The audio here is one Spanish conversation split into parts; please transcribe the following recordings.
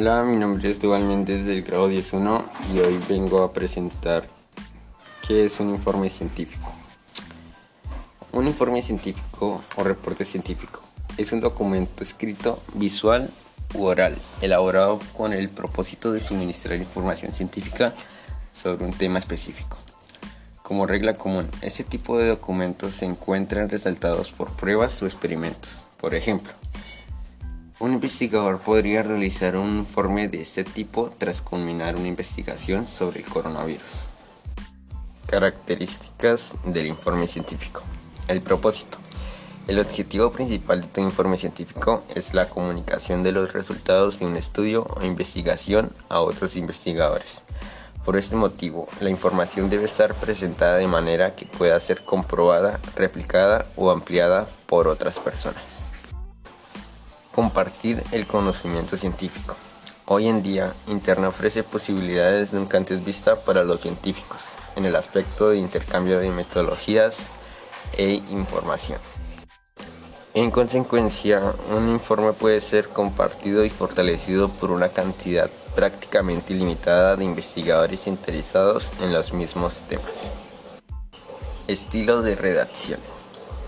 Hola, mi nombre es Duval Méndez del grado 10.1 y hoy vengo a presentar qué es un informe científico. Un informe científico o reporte científico es un documento escrito, visual u oral, elaborado con el propósito de suministrar información científica sobre un tema específico. Como regla común, ese tipo de documentos se encuentran resaltados por pruebas o experimentos. Por ejemplo, un investigador podría realizar un informe de este tipo tras culminar una investigación sobre el coronavirus. Características del informe científico. El propósito. El objetivo principal de todo informe científico es la comunicación de los resultados de un estudio o investigación a otros investigadores. Por este motivo, la información debe estar presentada de manera que pueda ser comprobada, replicada o ampliada por otras personas. Compartir el conocimiento científico. Hoy en día, Internet ofrece posibilidades nunca antes vistas para los científicos en el aspecto de intercambio de metodologías e información. En consecuencia, un informe puede ser compartido y fortalecido por una cantidad prácticamente ilimitada de investigadores interesados en los mismos temas. Estilo de redacción.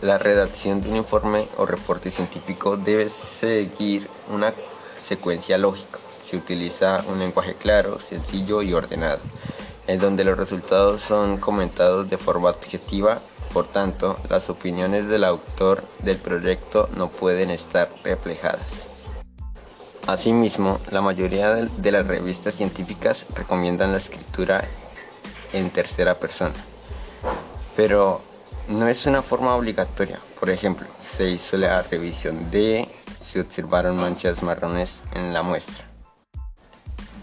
La redacción de un informe o reporte científico debe seguir una secuencia lógica. Se utiliza un lenguaje claro, sencillo y ordenado, en donde los resultados son comentados de forma objetiva por tanto, las opiniones del autor del proyecto no pueden estar reflejadas. Asimismo, la mayoría de las revistas científicas recomiendan la escritura en tercera persona, pero no es una forma obligatoria. Por ejemplo, se hizo la revisión de, se observaron manchas marrones en la muestra.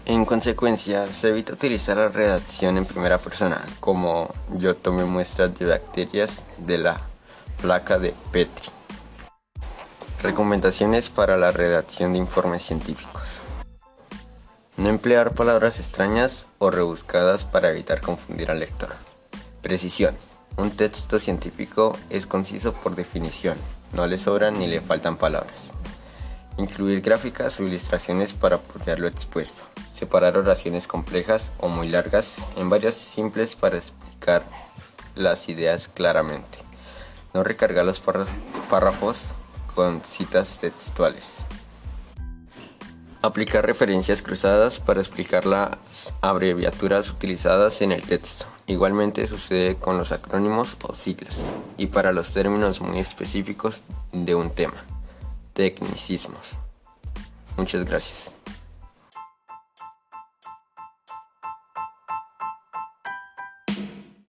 En consecuencia, se evita utilizar la redacción en primera persona, como yo tomé muestras de bacterias de la placa de Petri. Recomendaciones para la redacción de informes científicos. No emplear palabras extrañas o rebuscadas para evitar confundir al lector. Precisión. Un texto científico es conciso por definición, no le sobran ni le faltan palabras. Incluir gráficas o ilustraciones para apoyar lo expuesto separar oraciones complejas o muy largas en varias simples para explicar las ideas claramente. No recargar los párrafos con citas textuales. Aplicar referencias cruzadas para explicar las abreviaturas utilizadas en el texto. Igualmente sucede con los acrónimos o siglas y para los términos muy específicos de un tema. Tecnicismos. Muchas gracias.